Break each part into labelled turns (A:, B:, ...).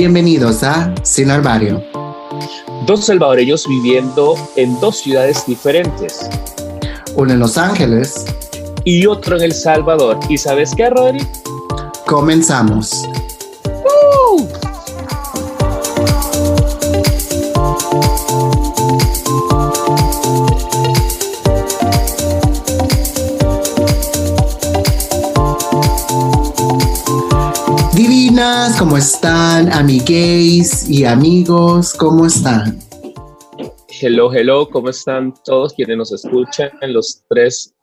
A: Bienvenidos a Sin Armario.
B: Dos salvadoreños viviendo en dos ciudades diferentes.
A: Uno en Los Ángeles.
B: Y otro en El Salvador. ¿Y sabes qué, Rodri?
A: Comenzamos. Amigues y amigos, ¿cómo están?
B: Hello, hello, ¿cómo están todos quienes nos escuchan? Los tres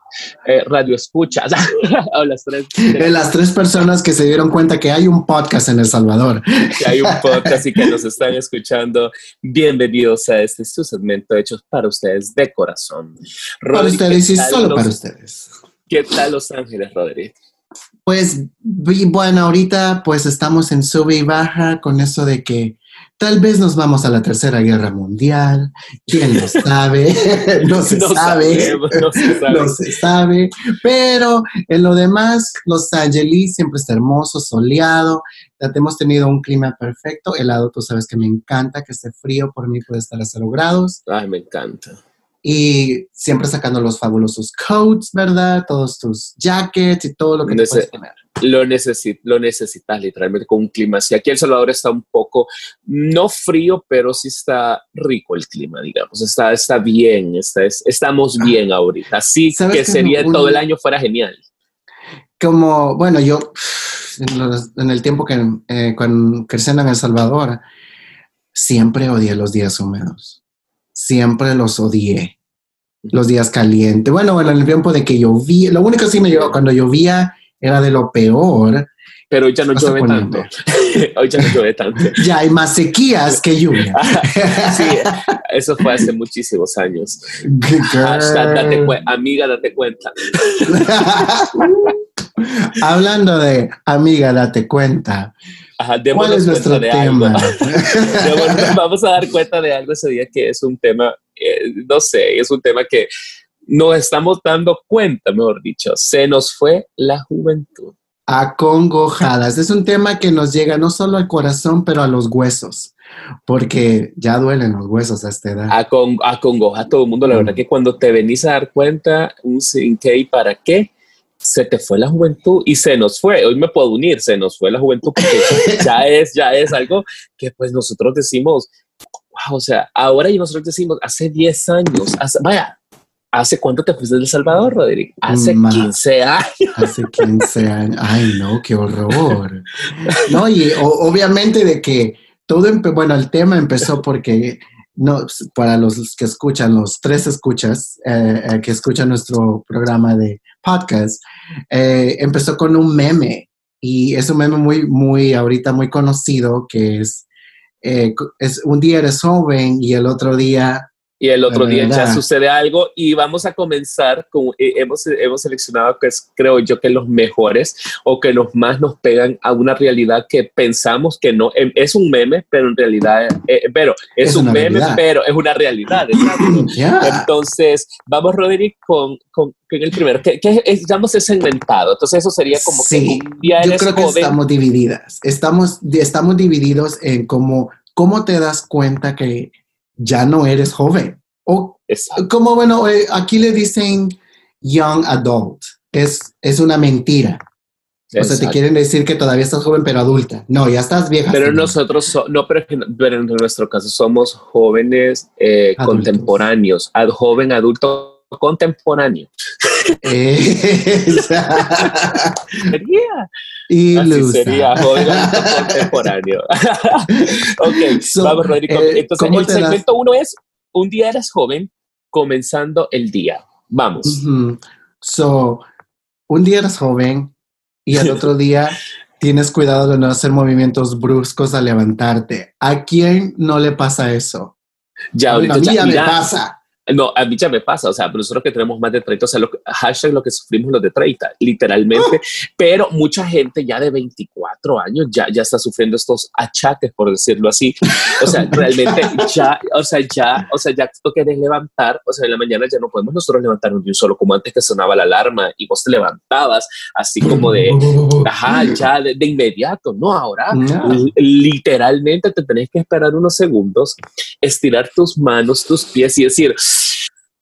B: eh, radio escuchas.
A: las, tres, las tres personas que se dieron cuenta que hay un podcast en El Salvador.
B: Que hay un podcast y que nos están escuchando. Bienvenidos a este su segmento hecho para ustedes de corazón.
A: para ustedes y solo para ustedes.
B: ¿Qué tal Los Ángeles, Rodri?
A: Pues bueno, ahorita pues estamos en sube y baja con eso de que Tal vez nos vamos a la Tercera Guerra Mundial, quién lo sabe, no, se, sabe. no, se sabe. no se sabe, pero en lo demás, Los Ángeles siempre está hermoso, soleado, hemos tenido un clima perfecto, helado, tú sabes que me encanta, que esté frío, por mí puede estar a cero grados.
B: Ay, me encanta
A: y siempre sacando los fabulosos coats, ¿verdad? Todos tus jackets y todo lo que puedes tener.
B: Lo, lo necesitas literalmente con un clima así. Aquí El Salvador está un poco, no frío, pero sí está rico el clima, digamos. Está, está bien, está, estamos ah. bien ahorita. Así que sería todo el año fuera genial.
A: Como, bueno, yo en, el tiempo que eh, crecí en El Salvador, siempre odié los días húmedos siempre los odié. Los días calientes. Bueno, en el tiempo de que llovía, lo único que sí me llevó cuando llovía era de lo peor.
B: Pero hoy ya no llueve tanto. hoy ya no llueve tanto.
A: ya hay más sequías que lluvia.
B: sí, eso fue hace muchísimos años. amiga, date cuenta.
A: Hablando de amiga, date cuenta. ¿Cuál es nuestro tema?
B: vamos a dar cuenta de algo ese día que es un tema, eh, no sé, es un tema que nos estamos dando cuenta, mejor dicho, se nos fue la juventud.
A: Acongojadas. Es un tema que nos llega no solo al corazón, pero a los huesos, porque ya duelen los huesos a esta edad.
B: acongoja a todo el mundo. La verdad mm. que cuando te venís a dar cuenta, un sin qué y para qué, se te fue la juventud y se nos fue. Hoy me puedo unir, se nos fue la juventud porque ya es, ya es algo que pues nosotros decimos, wow, o sea, ahora y nosotros decimos, hace 10 años, vaya, ¿hace cuánto te fuiste de El Salvador, Rodrigo? Hace 15 años.
A: Hace 15 años. Ay, no, qué horror. No, y obviamente de que todo, bueno, el tema empezó porque no, para los que escuchan, los tres escuchas eh, eh, que escuchan nuestro programa de podcast, eh, empezó con un meme. Y es un meme muy, muy, ahorita muy conocido que es, es un día eres joven y el otro día
B: y el otro día ya sucede algo y vamos a comenzar con, eh, hemos, hemos seleccionado que es, creo yo, que los mejores o que los más nos pegan a una realidad que pensamos que no, em, es un meme, pero en realidad, eh, pero es, un meme, pero es una realidad. Entonces, vamos, Roderick, con, con, el primero, que, que es, digamos, es segmentado. Entonces, eso sería como
A: sí, que yo creo que estamos divididas. Estamos, estamos divididos en cómo, cómo te das cuenta que ya no eres joven. O como, bueno, eh, aquí le dicen young adult. Es, es una mentira. O sea, te quieren decir que todavía estás joven, pero adulta. No, ya estás vieja.
B: Pero nosotros, no, pero, en nuestro caso somos jóvenes eh, contemporáneos, ad, joven adulto contemporáneo.
A: sería. Y Así
B: sería, joven adulto contemporáneo. ok, vamos, Rodrigo. Eh, Entonces, el segmento uno es, un día eres joven, comenzando el día. Vamos.
A: So, un día eres joven y el otro día tienes cuidado de no hacer movimientos bruscos al levantarte. ¿A quién no le pasa eso?
B: Ya, ahorita
A: a mí ya, me pasa.
B: No, a mí ya me pasa, o sea, nosotros que tenemos más de 30, o sea, lo, hashtag lo que sufrimos los de 30, literalmente, pero mucha gente ya de 24 años ya, ya está sufriendo estos achaques, por decirlo así. O sea, realmente ya, o sea, ya, o sea, ya tú quieres levantar, o sea, en la mañana ya no podemos nosotros levantarnos de un solo, como antes que sonaba la alarma y vos te levantabas así como de, ajá, ya de, inmediato, no, ahora literalmente te tenés que esperar unos segundos, estirar tus manos, tus pies y decir,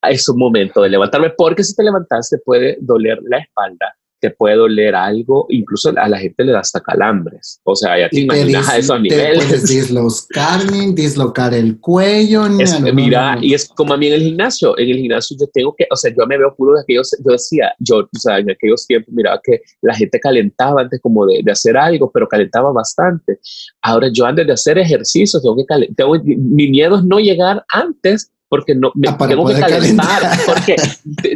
B: es un momento de levantarme, porque si te levantas te puede doler la espalda, te puede doler algo, incluso a la gente le da hasta calambres. O sea, ya te imaginas a esos niveles.
A: Puedes dislocar, dislocar el cuello.
B: mira, y es como a mí en el gimnasio. En el gimnasio yo tengo que, o sea, yo me veo puro de aquellos, yo decía, yo, o sea, en aquellos tiempos miraba que la gente calentaba antes como de, de hacer algo, pero calentaba bastante. Ahora yo antes de hacer ejercicio tengo que calentar, mi miedo es no llegar antes porque no me ah, tengo que calentar, porque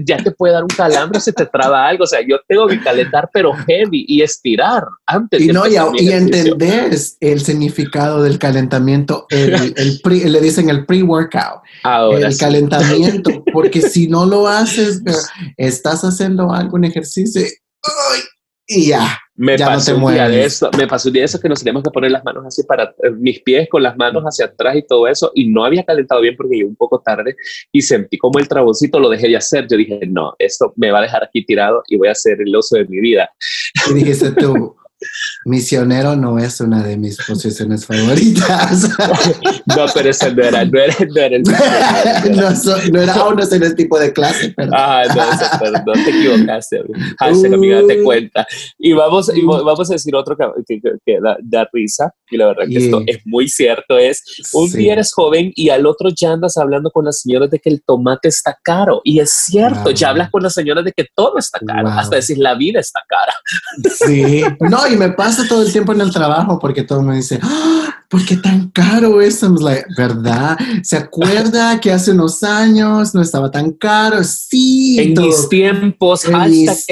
B: ya te puede dar un calambre, se te traba algo, o sea, yo tengo que calentar pero heavy y estirar antes.
A: Y no, y, entender el significado del calentamiento, el, el le dicen el pre-workout, el calentamiento, porque si no lo haces, estás haciendo algún ejercicio y ya
B: me pasó un día de eso, me pasó un día de eso que nos teníamos que poner las manos así para eh, mis pies con las manos hacia atrás y todo eso y no había calentado bien porque llegué un poco tarde y sentí como el traboncito lo dejé de hacer. Yo dije, no, esto me va a dejar aquí tirado y voy a ser el oso de mi vida.
A: Y dijiste tú, Misionero no es una de mis posiciones favoritas.
B: no, pero ese no era, no era, no era el
A: no, no, era aún no el tipo de clase.
B: Ah, no, no te equivocaste. Hashtag, amiga, te cuenta. Y vamos, y vamos a decir otro que, que, da, risa, y la verdad que esto es muy cierto: es un día eres joven y al otro ya andas hablando con las señoras de que el tomate está caro. Y es cierto, ya hablas con las señoras de que todo está caro, hasta decir la vida está cara.
A: Sí, no, y me pasa todo el tiempo en el trabajo porque todo me dice, ¡Ah! ¿por qué tan caro eso? Like, ¿Verdad? ¿Se acuerda que hace unos años no estaba tan caro? Sí.
B: En mis tiempos, en, mis,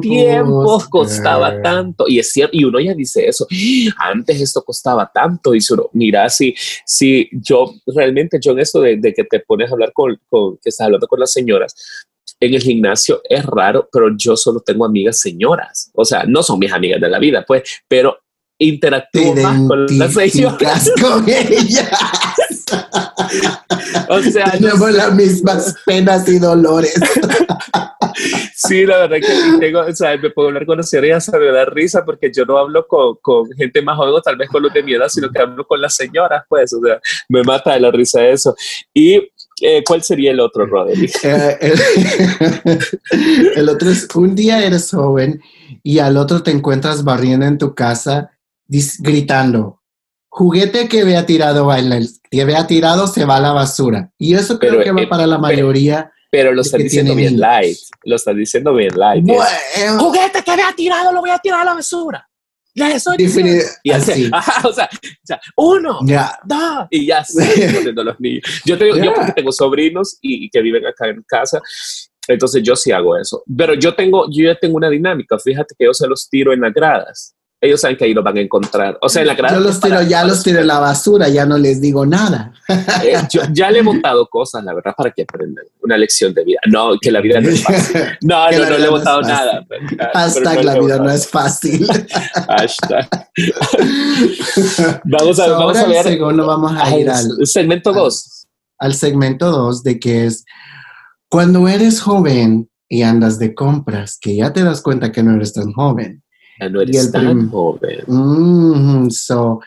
B: tiempos, costaba tanto. Y es cierto, y uno ya dice eso, antes esto costaba tanto. Y uno, mira, si, si yo realmente, yo en eso de, que te pones a hablar con, con, que estás hablando con las señoras, en el gimnasio es raro, pero yo solo tengo amigas señoras. O sea, no son mis amigas de la vida, pues, pero interactúo más con las señoras.
A: con ellas. o sea, tenemos las mismas penas y dolores.
B: sí, la verdad que tengo, o sea, me puedo hablar con las señoras me da risa porque yo no hablo con, con, gente más joven, tal vez con los de mi edad, sino que hablo con las señoras, pues, o sea, me mata de la risa eso. Y eh, ¿Cuál sería el otro, Roderick? Eh,
A: el, otro es, un día eres joven y al otro te encuentras barriendo en tu casa gritando, juguete que vea tirado baila, que vea tirado se va a la basura. Y eso creo que va eh, para la mayoría.
B: Pero, lo estás diciendo bien light, lo estás diciendo bien light. juguete que vea tirado lo voy a tirar a la basura. Ya eso y así. o, sea, uno, dos, y ya se los niños. Yo, tengo, yo porque tengo sobrinos y, que viven acá en casa, entonces yo sí hago eso. Pero yo tengo, yo ya tengo una dinámica. Fíjate que yo se los tiro en las gradas ellos saben que ahí lo van a encontrar. O sea, en la
A: Yo los tiro, ya los tiro en la basura, ya no les digo nada.
B: Eh, yo ya le he montado cosas, la verdad, para que aprendan una lección de vida. No, que la vida no es fácil. No, no, no, le he montado nada.
A: Hashtag la vida no es fácil.
B: Hashtag. vamos a, vamos a ver.
A: Segundo, vamos a ir al
B: segmento 2.
A: Al, al segmento 2 de que es cuando eres joven y andas de compras, que ya te das cuenta que no eres tan joven
B: no eres tan joven.
A: Mm, so,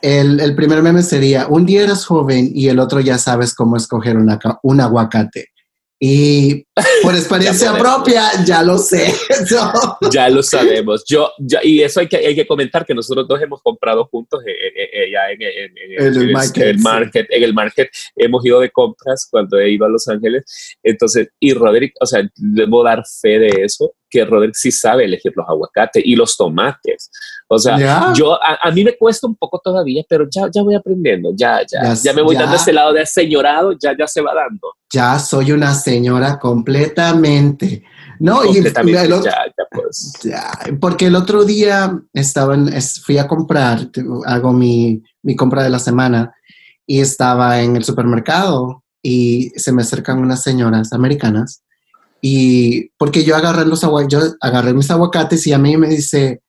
A: el, el, primer meme sería, un día eres joven y el otro ya sabes cómo escoger una, un aguacate. Y por experiencia propia, ya lo sé.
B: Ya lo sabemos. Yo, ya, y eso hay que, hay que comentar que nosotros dos hemos comprado juntos eh, eh, eh, ya en, el, market, En el market hemos ido de compras cuando he ido a Los Ángeles. Entonces, y Roderick, o sea, debo dar fe de eso que Roderick sí sabe elegir los aguacates y los tomates. O sea, yo, a, mí me cuesta un poco todavía, pero ya, ya voy aprendiendo, ya, ya, ya, me voy dando ese lado de señorado, ya, ya se va dando.
A: Ya soy una señora completamente. No, y el otro, ya, ya pues. porque el otro día estaba fui a comprar, hago mi, mi compra de la semana y estaba en el supermercado y se me acercan unas señoras americanas y porque yo agarré los yo agarré mis aguacates y a mí me dice,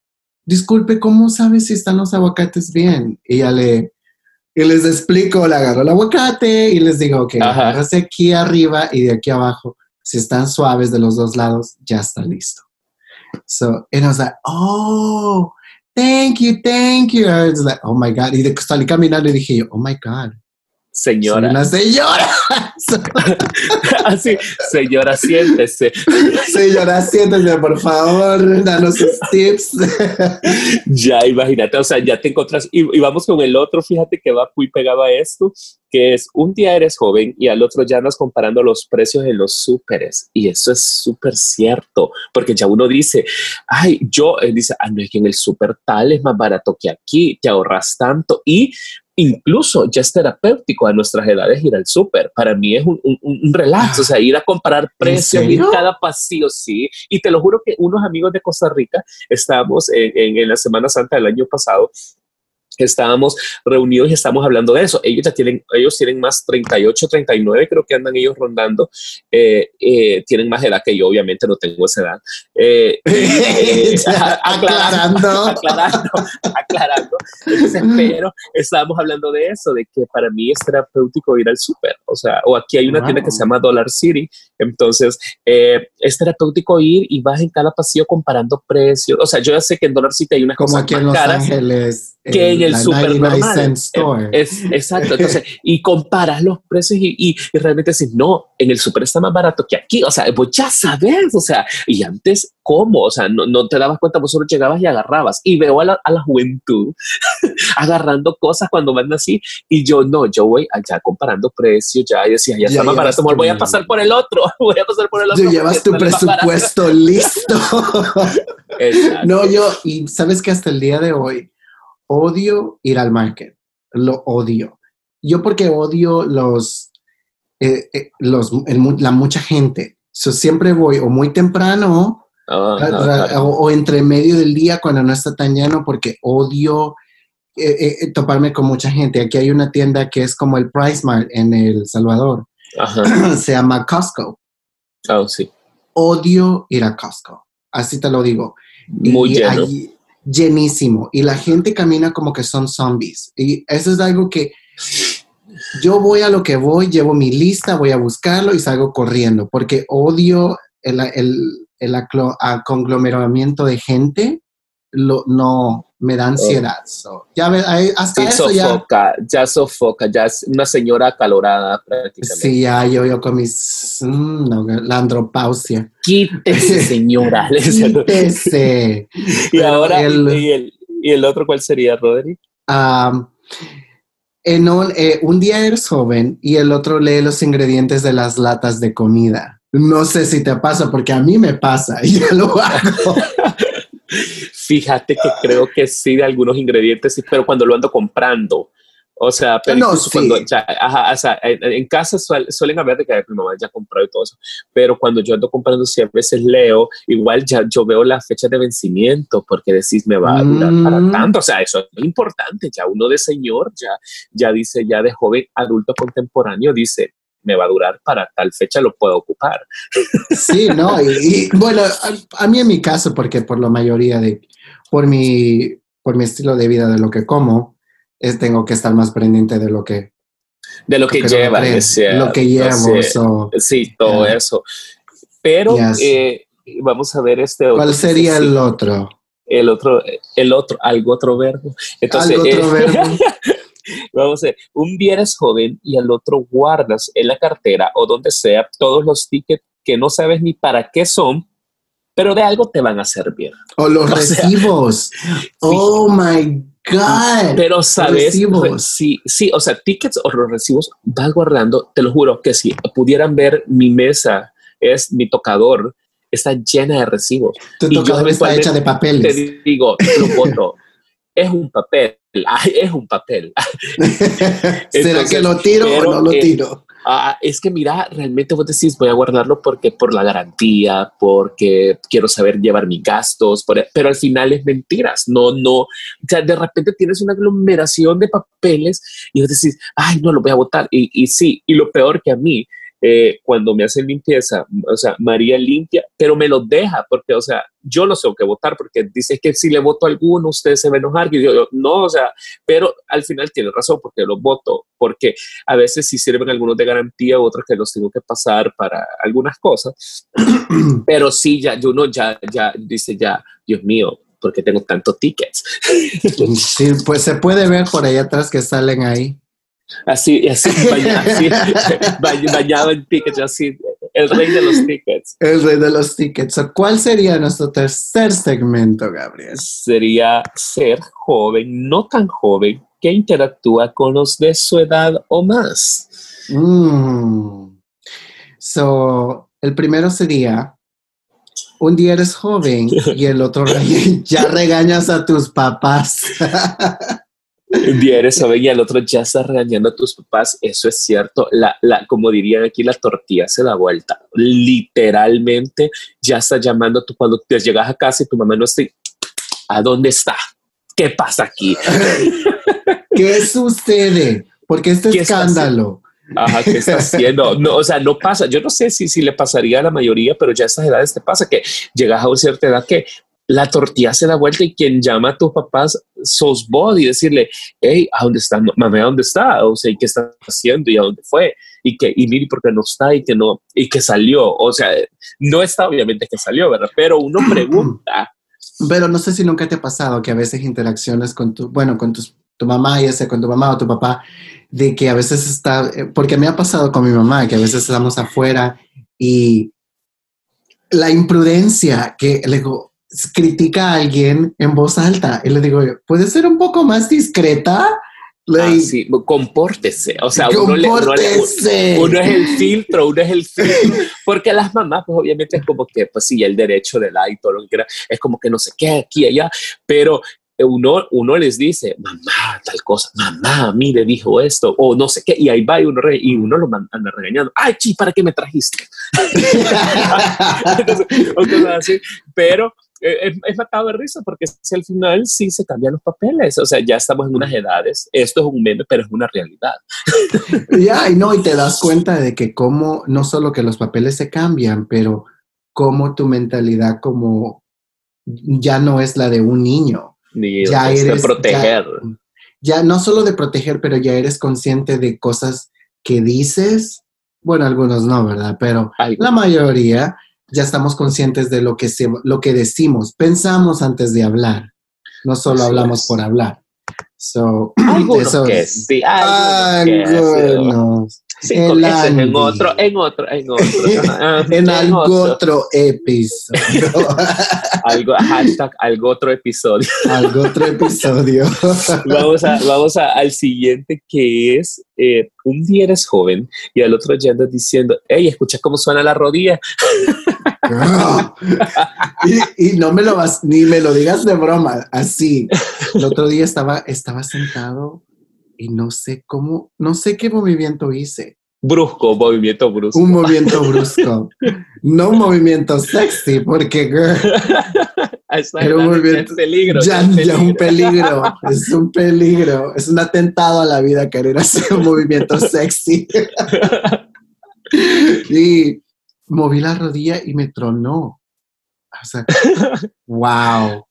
A: disculpe, ¿cómo sabes si están los aguacates bien? Y ya le, y les explico, le agarro el aguacate y les digo, ok, agárrase aquí arriba y de aquí abajo. Si están suaves de los dos lados, ya está listo. So, and I was like, oh, thank you, thank you. I was like, oh my God. Y de, salí caminando dije, oh my God,
B: Señora.
A: una señora.
B: Así, señora, siéntese.
A: Señora, siéntese, por favor, danos sus tips.
B: ya, imagínate, o sea, ya te encuentras. Y, vamos con el otro, fíjate que va muy pegado a esto, que es un día eres joven y al otro ya andas comparando los precios en los súperes. Y eso es súper cierto, porque ya uno dice, ay, yo, eh, dice, ah, no es que en el súper tal es más barato que aquí, te ahorras tanto. Y incluso ya es terapéutico a nuestras edades ir al súper. Para mí es un, un, relax, o sea, ir a comparar precios, ir cada pasillo, sí. Y te lo juro que unos amigos de Costa Rica, estábamos en, en la Semana Santa del año pasado, estábamos reunidos y estamos hablando de eso. Ellos ya tienen, ellos tienen más 38, 39, creo que andan ellos rondando. Eh, eh, tienen más edad que yo, obviamente no tengo esa edad. Eh, aclarando, aclarando, aclarando. pero estábamos hablando de eso, de que para mí es terapéutico ir al súper. O sea, o aquí hay una tienda que se llama Dollar City. Entonces, es terapéutico ir y vas en cada pasillo comparando precios. O sea, yo ya sé que en Dollar City hay unas
A: Como aquí en Los Ángeles
B: que en el super normal. Es, exacto. Entonces, y comparas los precios y, y, realmente dices, no, en el super está más barato que aquí. O sea, pues ya sabes, o sea, y antes, ¿cómo? O sea, no, no te dabas cuenta, vos solo llegabas y agarrabas. Y veo a la, a la juventud agarrando cosas cuando van así. Y yo, no, yo voy allá comparando precios, ya, y decía, ya, está más barato, voy a pasar por el otro, voy a pasar por el otro.
A: llevas tu presupuesto listo. no, yo, y sabes que hasta el día de hoy, odio ir al market, lo odio. Yo porque odio los, eh, eh, los la mucha gente. So, siempre voy o muy temprano o, entre medio del día cuando no está tan lleno porque odio eh, toparme con mucha gente. Aquí hay una tienda que es como el Price Mart en El Salvador. Se llama Costco.
B: Oh, sí.
A: Odio ir a Costco. Así te lo digo.
B: Muy lleno
A: llenísimo y la gente camina como que son zombies. Y eso es algo que yo voy a lo que voy, llevo mi lista, voy a buscarlo y salgo corriendo porque odio el, el, el conglomeramiento de gente. Lo, no, me da ansiedad. ya hasta eso
B: sofoca, ya... sofoca, ya es una señora acalorada prácticamente.
A: Sí, ya yo, yo con mis, mm, no, la andropausia.
B: Quítese, señora.
A: Quítese.
B: y ahora, y, el, y, el, otro cuál sería, Roderick?
A: en un, eh, un día eres joven y el otro lee los ingredientes de las latas de comida. No sé si te pasa, porque a mí me pasa y ya lo hago.
B: Fíjate que creo que sí de algunos ingredientes, pero cuando lo ando comprando. O sea, pero cuando ya, ajá, o sea, en, casa suelen haber de que mi mamá ya compró y todo eso, pero cuando yo ando comprando, sí, a veces leo, igual ya yo veo la fecha de vencimiento porque decís me va a durar para mm. tanto. O sea, eso es importante. Ya uno de señor, ya, ya dice, ya de joven adulto contemporáneo, dice, me va a durar para tal fecha, lo puedo ocupar.
A: Sí, no, y, bueno, a, mí en mi caso, porque por la mayoría de, por mi, por mi estilo de vida, de lo que como, es, tengo que estar más pendiente de lo que...
B: De lo que, lleva,
A: lo que llevo.
B: sí, todo eso. Pero eh, vamos a ver este
A: otro. ¿Cuál sería el otro?
B: El otro, el otro, algo otro verbo.
A: Entonces, algo otro eh, verbo.
B: Vamos a ver, un día eres joven y al otro guardas en la cartera o donde sea todos los tickets que no sabes ni para qué son, pero de algo te van a servir.
A: O los recibos. oh my God.
B: Pero sabes, sí, sí, o sea, tickets o los recibos vas guardando, te lo juro que si pudieran ver mi mesa, es mi tocador, está llena de recibos.
A: Tu tocador está hecha de papeles.
B: Te digo, lo voto. Es un papel, es un papel.
A: ¿Será que lo tiro o no lo tiro?
B: Ah, es que mira, realmente vos decís, voy a guardarlo porque por la garantía, porque quiero saber llevar mis gastos, pero al final es mentiras. No, no, o sea, de repente tienes una aglomeración de papeles y vos decís, ay, no, lo voy a votar. Y, y sí, y lo peor que a mí eh, cuando me hacen limpieza, o sea, María limpia, pero me lo deja, porque, o sea, yo no tengo que votar, porque dice que si le voto a alguno, usted se va a enojar, y yo, no, o sea, pero al final tiene razón, porque lo voto, porque a veces sí sirven algunos de garantía, otros que los tengo que pasar para algunas cosas, pero sí, ya, uno ya, ya dice, ya, Dios mío, porque tengo tantos tickets.
A: Sí, pues se puede ver por ahí atrás que salen ahí.
B: Así, así, bañado, en tickets, así, el rey de los tickets.
A: El rey de los tickets. ¿Cuál sería nuestro tercer segmento, Gabriel?
B: Sería ser joven, no tan joven, que interactúa con los de su edad o más.
A: Mm. So, el primero sería, un día eres joven y el otro ya regañas a tus papás.
B: Un día eres joven y al otro ya estás regañando a tus papás. Eso es cierto. La, la, como dirían aquí, la tortilla se da vuelta. Literalmente ya estás llamando tú cuando te llegas a casa y tu mamá no está. ¿A dónde está? ¿Qué pasa aquí?
A: ¿Qué sucede? Porque este escándalo.
B: Ajá, ¿qué está haciendo? No, o sea, no pasa. Yo no sé si, si le pasaría a la mayoría, pero ya a estas edades te pasa que llegas a una cierta edad que la tortilla se da vuelta y quien llama a tus papás sos vos y decirle, hey, ¿a dónde está? Mamá, ¿a dónde está? O sea, ¿y qué está haciendo? ¿Y a dónde fue? Y que, y mire, ¿por qué no está? Y que no, y que salió. O sea, no está obviamente que salió, ¿verdad? Pero uno pregunta.
A: Pero no sé si nunca te ha pasado que a veces interacciones con tu, bueno, con tu mamá, ya sea con tu mamá o tu papá, de que a veces está, eh, porque me ha pasado con mi mamá, que a veces estamos afuera y la imprudencia que le digo, critica a alguien en voz alta y le digo, ¿puede ser un poco más discreta?
B: Ah, sí, compórtese. O sea, uno, uno, es el filtro, uno es el filtro. Porque las mamás, pues obviamente es como que, pues sí, el derecho de la y todo lo que quiera, es como que no sé qué, aquí, allá. Pero uno, uno les dice, mamá, tal cosa, mamá, mire, dijo esto, o no sé qué, y ahí va y uno, y uno lo anda regañando, ay, chi, ¿para qué me trajiste? Entonces, así. Pero es, es matado de risa porque si al final sí se cambian los papeles, o sea, ya estamos en unas edades, esto es un meme, pero es una realidad.
A: Ya, y no, y te das cuenta de que como, no solo que los papeles se cambian, pero cómo tu mentalidad como ya no es la de un niño.
B: Ni ya eres de proteger.
A: Ya, no solo de proteger, pero ya eres consciente de cosas que dices. Bueno, algunos no, ¿verdad? Pero la mayoría ya estamos conscientes de lo que, se, lo que decimos, pensamos antes de hablar, no solo hablamos por hablar. So,
B: eso que sí, algunos. En otro, en otro, en otro.
A: en algo otro episodio.
B: algo, hashtag algo otro episodio.
A: algo otro episodio.
B: vamos a, vamos a, al siguiente que es eh, un día eres joven y al otro ya andas diciendo, hey, escucha cómo suena la rodilla.
A: y, no me lo vas, ni me lo digas de broma, así. El otro día estaba, estaba sentado y no sé cómo, no sé qué movimiento hice.
B: Brusco, movimiento brusco.
A: Un movimiento brusco. no un movimiento sexy, porque girl,
B: era un movimiento,
A: peligro, ya, ya, un peligro, es un peligro, es un atentado a la vida querer hacer un movimiento sexy. y moví la rodilla y me tronó. O sea, wow,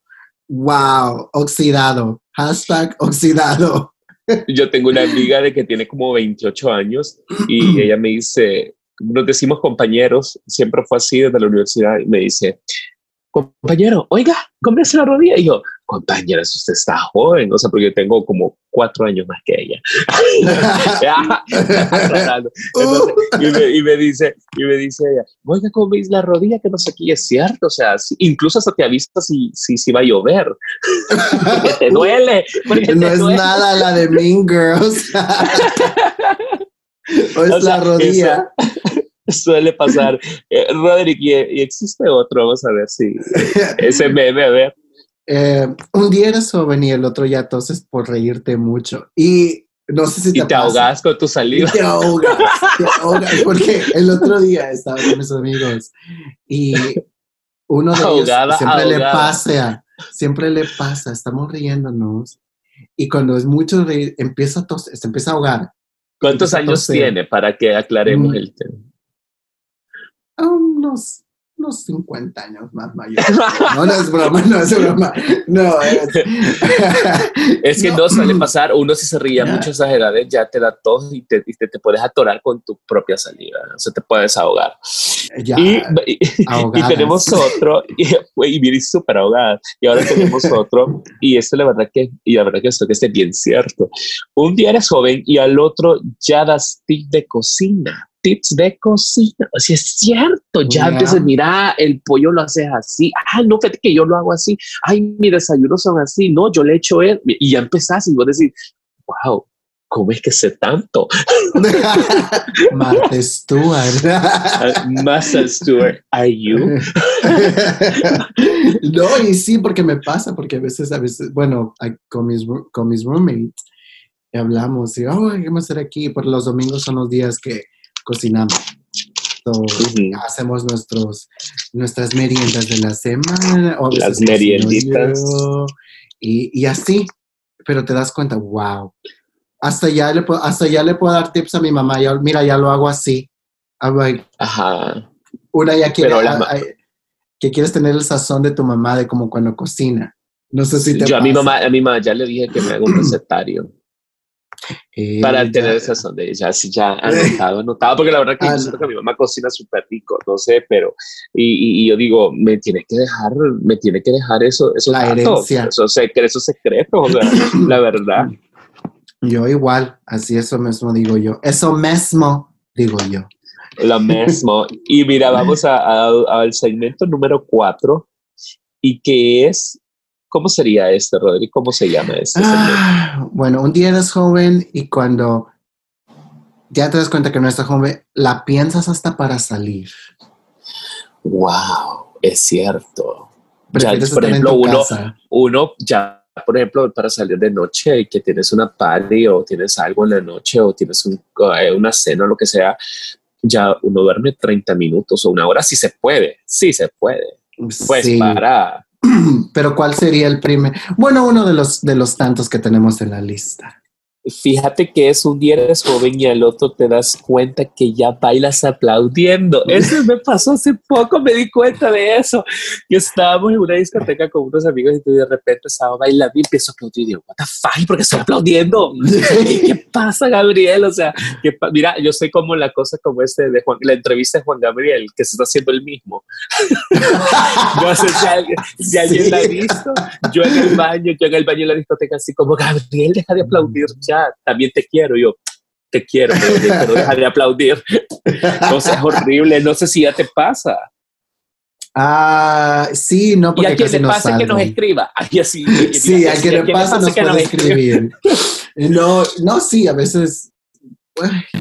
A: wow, oxidado, hashtag oxidado.
B: Yo tengo una amiga de que tiene como 28 años y ella me dice, nos decimos compañeros, siempre fue así desde la universidad, y me dice, compañero, oiga, cómprese la rodilla. Y yo, compañera, si usted está joven, o sea, porque yo tengo como cuatro años más que ella. y, me, dice, y me dice ella, oiga, ¿cómo veis la rodilla? Que no sé qué, es cierto, o sea, incluso hasta te avisa si, si, si va a llover. porque te duele.
A: no es nada la de Mean Girls. o es la rodilla.
B: suele pasar. Eh, Roderick, ¿y, existe otro? Vamos a ver si ese meme, a ver.
A: Eh, un día eres joven y el otro ya toses por reírte mucho. Y No sé si
B: te, y te ahogas con tu saliva.
A: te ahogas, te ahogas. Porque el otro día estaba con mis amigos y uno de ellos siempre le pasa, siempre le pasa, estamos riéndonos. Y cuando es mucho reír, empieza a tos, se empieza a ahogar.
B: ¿Cuántos años tiene para que aclaremos mm. el tema?
A: Unos unos 50 años más mayor. No, no es broma, no es broma. No, es,
B: es que no. suele pasar. Uno si se ríe a muchas edades ya te da tos y te, te, puedes atorar con tu propia saliva. O sea, te puedes ahogar. y, y, tenemos otro, y, y súper ahogada. Y ahora tenemos otro, y esto la verdad que, y la verdad que esto que esté bien cierto. Un día eres joven y al otro ya das tip de cocina tips de cocina. O sea, es cierto, ya yeah. mira, el pollo lo haces así. Ay, no, fíjate que yo lo hago así. Ay, mi desayunos son así. No, yo le echo él. Y ya empezás y vos decís, wow, ¿cómo es que sé tanto?
A: Martha Stewart.
B: Martha Stewart, ¿are you?
A: no, y sí, porque me pasa, porque a veces, a veces, bueno, con mis, con mis roommates hablamos y, oh, ¿qué vamos a hacer aquí? Por los domingos son los días que cocinamos. Hacemos nuestros, nuestras meriendas de la semana.
B: O Las merienditas.
A: y, y, así, pero te das cuenta, wow. Hasta ya le puedo, hasta ya le puedo dar tips a mi mamá. Mira, ya lo hago así.
B: Ajá.
A: Una ya quiere, que quieres tener el sazón de tu mamá de como cuando cocina. No sé si te
B: Yo a mi mamá, a mi mamá ya le dije que me haga un recetario. Eh, para tener esas donde ya sí ya anotado, anotado, porque la verdad que, yo siento que mi mamá cocina súper rico, no sé, pero y, y, yo digo, me tiene que dejar, me tiene que dejar eso, eso
A: la herencia.
B: esos, esos secretos, o sea, la verdad.
A: Yo igual, así eso mismo digo yo, eso mismo digo yo.
B: Lo mismo. Y mira, vamos al segmento número cuatro, y que es ¿Cómo sería este, Rodri? ¿Cómo se llama este?
A: Ah, bueno, un día eres joven y cuando ya te das cuenta que no estás joven, la piensas hasta para salir.
B: Wow, es cierto. Ya, por ejemplo, uno, uno ya, por ejemplo, para salir de noche y que tienes una party o tienes algo en la noche o tienes eh, una cena o lo que sea, ya uno duerme 30 minutos o una hora, si se puede, sí se puede. Pues para
A: Pero ¿cuál sería el primer? Bueno, uno de los, de los tantos que tenemos en la lista.
B: Fíjate que es un día eres joven y al otro te das cuenta que ya bailas aplaudiendo. Eso me pasó hace poco, me di cuenta de eso. Que estábamos en una discoteca con unos amigos y de repente estaba bailando y empiezo a aplaudir. Y digo, what the fuck, porque estoy aplaudiendo. ¿Qué pasa, Gabriel? O sea, que mira, yo sé como la cosa como este de Juan, la entrevista de Juan Gabriel, que se está haciendo el mismo. no sé si alguien, si alguien la ha visto. Yo en el baño, yo en el baño de la discoteca, así como, Gabriel, deja de aplaudir ya también te quiero. yo, te quiero, pero, deja de aplaudir. Entonces es horrible, no sé si ya te pasa.
A: Ah, sí, no,
B: porque y a quien le pasa que nos escriba. Ay, así,
A: sí, a quien le pasa nos puede escribir. no, no, sí, a veces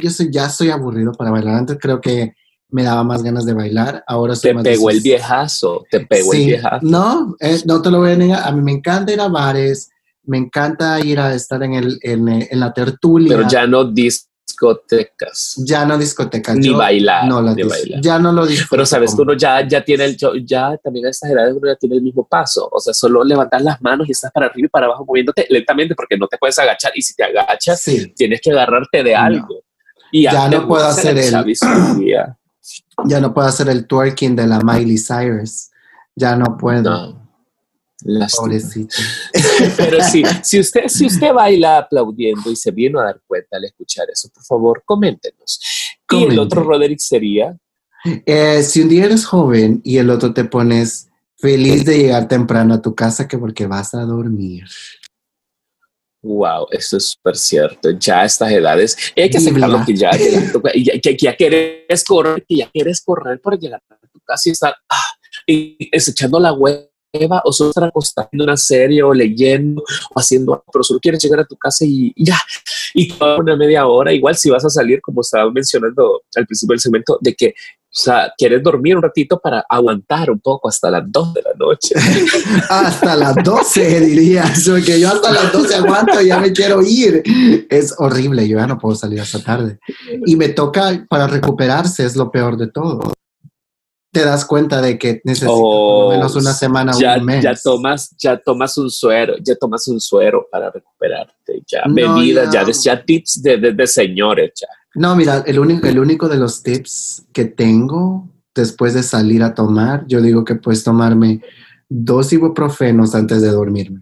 A: yo soy, ya soy aburrido para bailar. Antes creo que me daba más ganas de bailar. Ahora
B: soy te pegó el viejazo, te pegó el viejazo.
A: No, eh, no te lo voy a negar. A mí me encanta ir a bares, me encanta ir a estar en, el, en, la tertulia.
B: Pero ya no discotecas.
A: Ya no discotecas.
B: Ni bailar.
A: No
B: ni
A: bailar. Ya no lo disfruto.
B: Pero sabes que uno ya, ya tiene el, ya también a estas edades uno ya tiene el mismo paso. O sea, solo levantar las manos y estás para arriba y para abajo moviéndote lentamente porque no te puedes agachar. Y si te agachas, tienes que agarrarte de algo. Y
A: ya no puedo hacer el... ya no puedo hacer el twerking de la Miley Cyrus. Ya no puedo. Pobrecito.
B: Pero sí, si usted, si usted baila aplaudiendo y se vino a dar cuenta al escuchar eso, por favor, coméntenos. Y el otro, Roderick, sería.
A: Eh, si un día eres joven y el otro te pones feliz de llegar temprano a tu casa que porque vas a dormir.
B: Wow, eso es súper cierto. Ya a estas edades hay que aceptarlo que ya, que, que, ya quieres correr, que ya quieres correr para llegar a tu casa y estar ah, y, echando la web o solo estar acostando en una serie o leyendo o haciendo, pero solo quieres llegar a tu casa y, ya, y toda una media hora, igual si vas a salir, como estaba mencionando al principio del segmento, de que O sea, quieres dormir un ratito para aguantar un poco hasta las 2 de la noche.
A: hasta las 12, diría. Que yo hasta las 12 aguanto, y ya me quiero ir. Es horrible, yo ya no puedo salir hasta tarde. Y me toca, para recuperarse, es lo peor de todo. Te das cuenta de que necesitas por lo menos una semana o un mes.
B: Ya tomas, ya tomas un suero, ya tomas un suero para recuperarte. Ya bebidas, ya, ya tips de, de, de señores, ya.
A: No, mira, el único, el único de los tips que tengo después de salir a tomar, yo digo que puedes tomarme dos ibuprofenos antes de dormirme.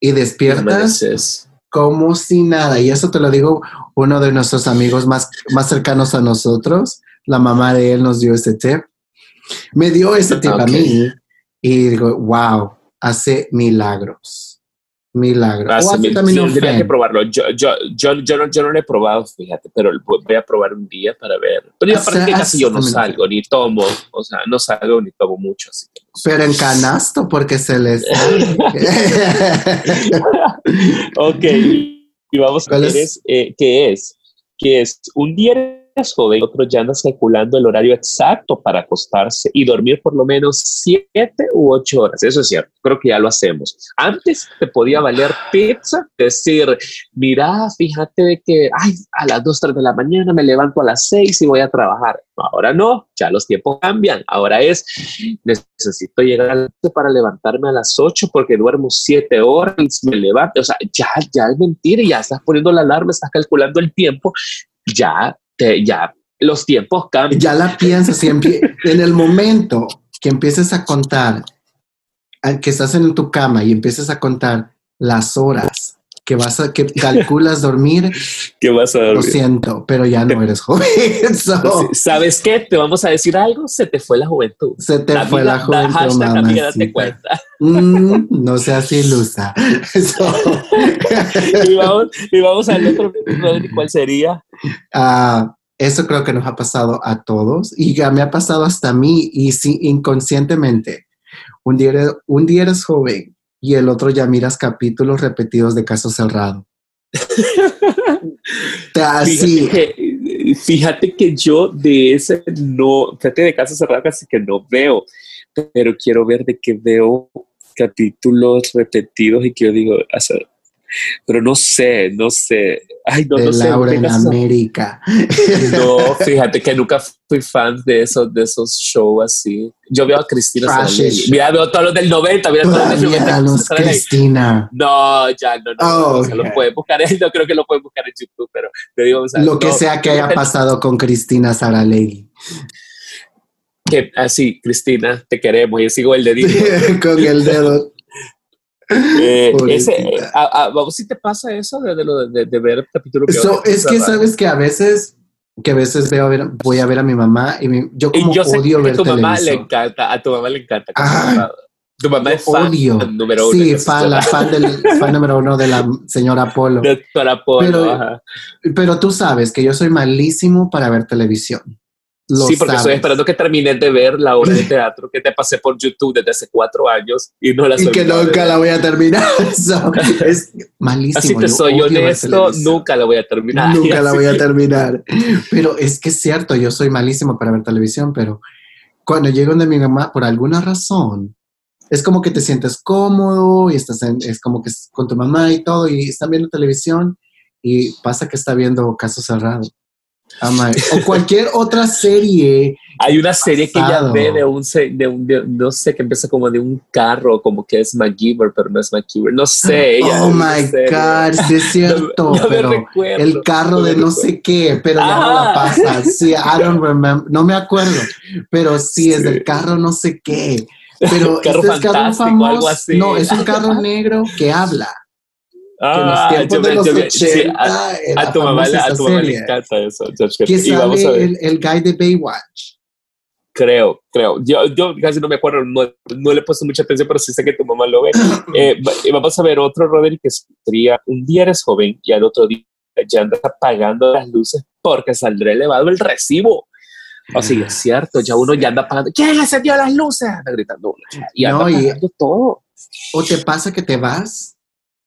A: Y despiertas como si nada. Y eso te lo digo uno de nuestros amigos más, más cercanos a nosotros. La mamá de él nos dio ese tip. Me dio ese tip a mí y digo, wow, hace milagros milagro.
B: Ah, tendría que probarlo. Yo, yo, yo, yo, no, yo no lo he probado, fíjate, pero voy a probar un día para ver. Pero aparte que casi yo no salgo, ni tomo, o sea, no salgo ni tomo mucho. Así que
A: Pero en canasto, porque se les...
B: ok, y vamos a ver es? Eh, qué es. ¿Qué es? Un día joven, otro ya andas calculando el horario exacto para acostarse y dormir por lo menos siete u ocho horas. Eso es cierto, creo que ya lo hacemos. Antes te podía valer pizza, decir, mira, fíjate de que ay, a las dos, tres de la mañana me levanto a las seis y voy a trabajar. Ahora no, ya los tiempos cambian. Ahora es, necesito llegar para levantarme a las ocho porque duermo siete horas y me levanto. O sea, ya, ya es mentira, ya estás poniendo la alarma, estás calculando el tiempo, ya ya los tiempos cambian.
A: Ya la piensas y en el momento que empieces a contar, que estás en tu cama y empieces a contar las horas que vas a, que calculas dormir,
B: que vas a dormir.
A: Lo siento, pero ya no eres joven.
B: ¿Sabes qué? Te vamos a decir algo, se te fue la juventud.
A: Se te fue la juventud, mamá.
B: cuenta.
A: Mm, no seas ilusa.
B: y, vamos, y vamos al otro, ¿cuál sería?
A: Ah, eso creo que nos ha pasado a todos y ya me ha pasado hasta a mí y sí, inconscientemente. Un día, un día eres joven y el otro ya miras capítulos repetidos de Caso Cerrado.
B: Así. Fíjate que, fíjate que yo de ese no, fíjate de Caso Cerrado casi que no veo, pero quiero ver de qué veo capítulos repetidos y que yo digo, pero no sé, no sé. Ay, no,
A: de
B: no
A: Laura en América.
B: No, fíjate que nunca fui fan de esos, de esos shows así. Yo veo a Cristina Mira, veo todos los del 90, mira todos los del 90.
A: Cristina.
B: No, ya no, no, no, lo pueden buscar, no creo que lo pueden buscar en YouTube, pero te digo, o
A: sea, Lo que sea que haya pasado con Cristina Saralegui.
B: Que así, ah, Cristina, te queremos. Yo sigo el dedito.
A: con el dedo.
B: Eh, ese, a, vos si te pasa eso de, de, de, ver capítulo
A: es que sabes que a veces que a veces veo a ver, voy a ver a mi mamá y yo como y yo odio ver a
B: tu mamá le encanta a tu mamá le encanta tu mamá es fan
A: odio.
B: número
A: uno sí fan, la fan del fan número uno de la señora Polo
B: doctora Polo
A: pero, pero tú sabes que yo soy malísimo para ver televisión
B: sí, porque estoy esperando que termines de ver la obra de teatro que te pasé por YouTube desde hace cuatro años y no la
A: Y que nunca la voy a terminar. es malísimo.
B: Así te soy honesto, nunca la voy a terminar.
A: Nunca la voy a terminar. Pero es que es cierto, yo soy malísimo para ver televisión, pero cuando llego donde mi mamá, por alguna razón, es como que te sientes cómodo y estás es como que con tu mamá y todo y están viendo televisión y pasa que está viendo Caso Cerrado o cualquier otra serie.
B: Hay una serie que ya ve de un, de un no sé, que empieza como de un carro, como que es MacGyver, pero no es MacGyver, no sé.
A: oh my God, sí es cierto, pero el carro de no sé qué, pero ya no la pasa. Sí, I don't remember, no me acuerdo, pero sí, es del carro no sé qué. Pero
B: este es carro famoso.
A: No, es un carro negro que habla.
B: Ah, a, tu mamá, a tu mamá le encanta eso.
A: ¿Qué sabe el, el guy de Baywatch?
B: Creo, creo. Yo, yo casi no me acuerdo, no, no, le he puesto mucha atención, pero sí sé que tu mamá lo ve. eh, vamos a ver otro, Roderick, que sería un día eres joven y al otro día ya andas apagando las luces porque saldrá elevado el recibo. O sea, es cierto, ya uno ya anda apagando. ¿Quién encendió las luces? Anda gritando Y anda apagando todo.
A: O te pasa que te vas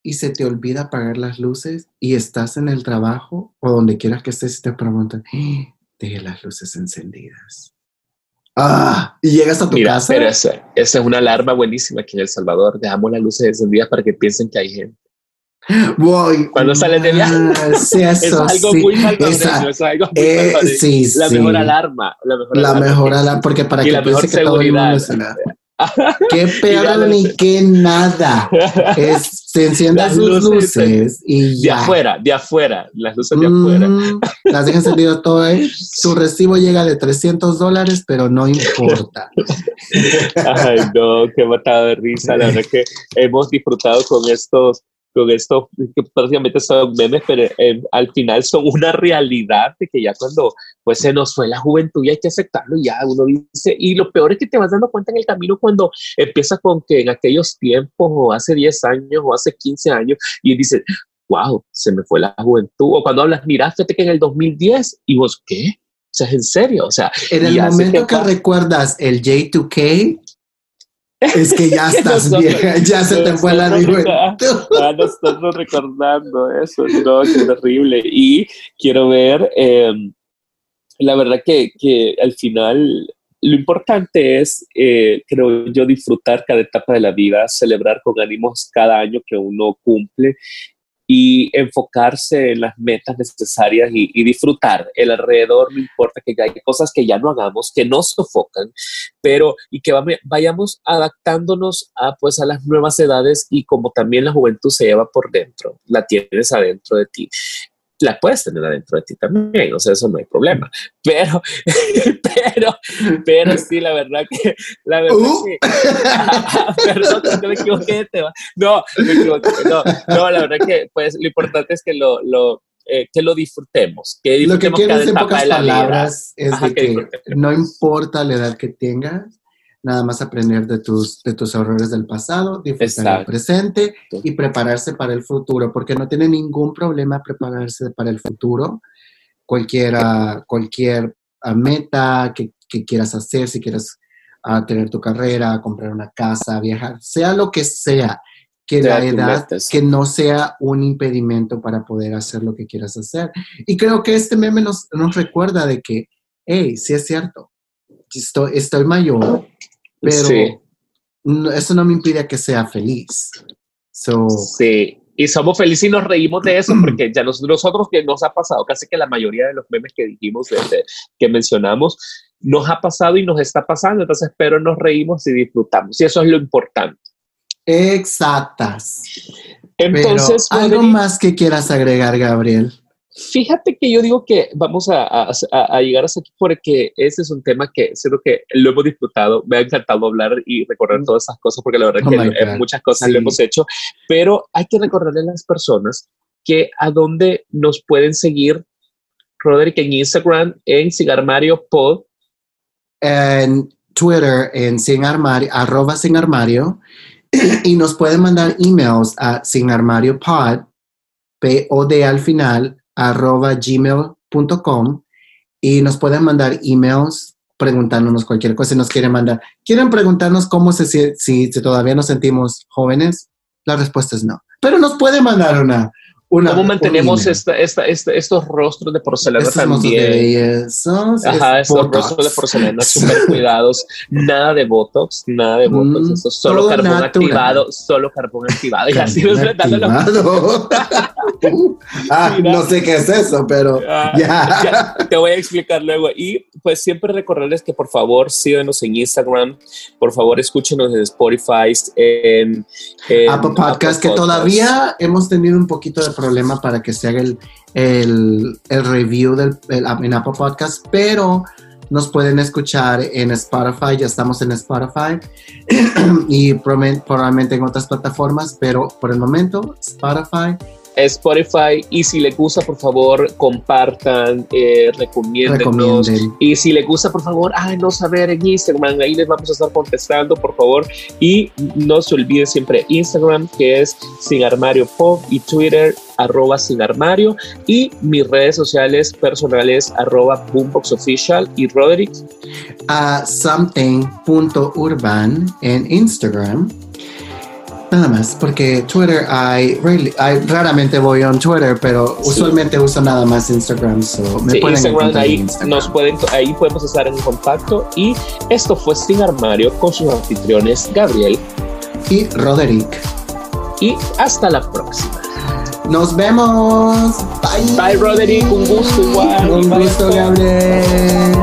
A: y se te olvida apagar las luces y estás en el trabajo o donde quieras que estés y te preguntan, Deje las luces encendidas. Ah, y llegas a tu casa.
B: Pero esa, esa, es una alarma buenísima aquí en El Salvador. Dejamos las luces encendidas para que piensen que hay gente.
A: Voy.
B: Cuando sales de viaje.
A: Sí, eso,
B: es algo
A: sí,
B: muy salvadoreño. Es algo muy
A: eh, sí,
B: La mejor alarma. La mejor
A: la
B: alarma.
A: Mejor alarma, porque para
B: y
A: que
B: la mejor
A: piense que todo el mundo
B: seguridad.
A: Qué pedo ni qué nada. Es, se encienden
B: Las
A: sus
B: luces,
A: luces y
B: De
A: ya.
B: afuera, de afuera. Las luces de afuera.
A: Mm, las dejan encendidas todo ahí. Su recibo llega de 300 dólares, pero no importa.
B: Ay, no, qué matado de risa. La verdad que hemos disfrutado con estos, con estos, que prácticamente son memes, pero eh, al final son una realidad de que ya cuando pues se nos fue la juventud y hay que aceptarlo, ya uno dice, y lo peor es que te vas dando cuenta en el camino cuando empiezas con que en aquellos tiempos, o hace 10 años, o hace 15 años, y dices, wow, se me fue la juventud, o cuando hablas, mira, fíjate que en el 2010, y vos, ¿qué? O sea, es en serio, o sea,
A: En el momento que
B: pasa.
A: recuerdas el J2K, es que ya estás vieja, ya se te fue la juventud.
B: Ah, nosotros recordando eso, no, qué terrible. Y quiero ver, eh, la verdad que, que al final lo importante es, eh, creo yo, disfrutar cada etapa de la vida, celebrar con ánimos cada año que uno cumple y enfocarse en las metas necesarias y, disfrutar el alrededor, no importa que hay cosas que ya no hagamos, que nos sofocan, pero y que vayamos adaptándonos a pues a las nuevas edades y como también la juventud se lleva por dentro, la tienes adentro de ti. La puedes tener adentro de ti también, o sea, eso no hay problema. Pero, pero, pero sí, la verdad que, la verdad
A: Uh.
B: que, perdón, me equivoqué de tema. No, me equivoqué, no, no, la verdad que, pues, lo importante es que lo, lo, eh, que lo disfrutemos, que
A: Lo que
B: disfrutemos cada
A: en
B: etapa
A: pocas
B: de la vida.
A: palabras es
B: Ajá,
A: de
B: que
A: que
B: disfrutemos.
A: no importa la edad que tengas, nada más aprender de tus, de tus errores del pasado, disfrutar el
B: Exacto.
A: presente y prepararse para el futuro, porque no tiene ningún problema prepararse para el futuro. Cualquiera, cualquier ah, meta que, que quieras hacer, si quieres ah, tener tu carrera, comprar una casa, viajar, sea lo que sea, que la edad que no sea un impedimento para poder hacer lo que quieras hacer. Y creo que este meme nos, nos recuerda de que, hey, sí es cierto, estoy, estoy mayor, pero
B: Sí.
A: no- eso no me impide que sea feliz. So,
B: Sí, y somos felices y nos reímos de eso porque ya nos- nosotros que nos ha pasado, casi que la mayoría de los memes que dijimos, desde, que mencionamos, nos ha pasado y nos está pasando, entonces pero nos reímos y disfrutamos y eso es lo importante.
A: exactas.
B: Entonces,
A: pero, ¿algo más que quieras agregar, Gabriel?
B: Fíjate que yo digo que vamos a, a- a- a llegar hasta aquí porque ese es un tema que siento que lo hemos disfrutado, me ha encantado hablar y recordar todas esas cosas porque la verdad
A: Oh
B: que
A: God.
B: muchas cosas
A: Sí.
B: lo hemos hecho, pero hay que recordarle a las personas que a dónde nos pueden seguir, Roderick, en Instagram, en Cigarmario Pod,
A: En Twitter, en Sin Armario, arroba Sin Armario, y nos pueden mandar emails a sinarmariopod, P-O-D al final, arroba gmail.com, y nos pueden mandar emails preguntándonos cualquier cosa si nos quieren mandar. ¿Quieren preguntarnos cómo se si, si, todavía nos sentimos jóvenes? La respuesta es no. Pero nos pueden mandar una. Una
B: ¿cómo mantenemos esta, esta, esta- estos rostros de porcelana
A: Estos de
B: también?
A: belleza, es
B: Ajá, estos
A: Botox.
B: rostros de porcelana súper cuidados, nada de Botox, nada de Botox,
A: Mm,
B: eso, solo carbón
A: natural.
B: activado, solo carbón activado. Y así nos
A: ah,
B: Mira.
A: no sé qué es eso, pero
B: Ah,
A: ya.
B: ya, te voy a explicar luego. Y pues siempre recordarles que por favor síganos en Instagram, por favor escúchenos en Spotify, en, en
A: Apple Podcast, que
B: Apple
A: todavía hemos tenido un poquito de problema para que se haga el, el, review del, el- en Apple Podcast, pero nos pueden escuchar en Spotify, ya estamos en Spotify y probablemente en otras plataformas, pero por el momento Spotify,
B: Spotify. Y si les gusta, por favor, compartan, eh, recomiéndennos.
A: recomienden.
B: Y si les gusta, por favor, háganos saber en Instagram. Ahí les vamos a estar contestando, por favor. Y no se olviden siempre Instagram, que es Sin Armario Pop, y Twitter, arroba Sin Armario. Y mis redes sociales personales, arroba Boombox Official. Y Roderick,
A: a something.urban en Instagram. Nada más, porque Twitter, I, really, I raramente voy on Twitter, pero usualmente uso nada más Instagram. So me pueden
B: Instagram, ahí, Nos pueden, ahí podemos estar en contacto. Y esto fue Sin Armario con sus anfitriones Gabriel
A: y Roderick.
B: Y hasta la próxima.
A: Nos vemos. Bye.
B: Bye, Roderick. Un gusto igual.
A: Un gusto, Gabriel.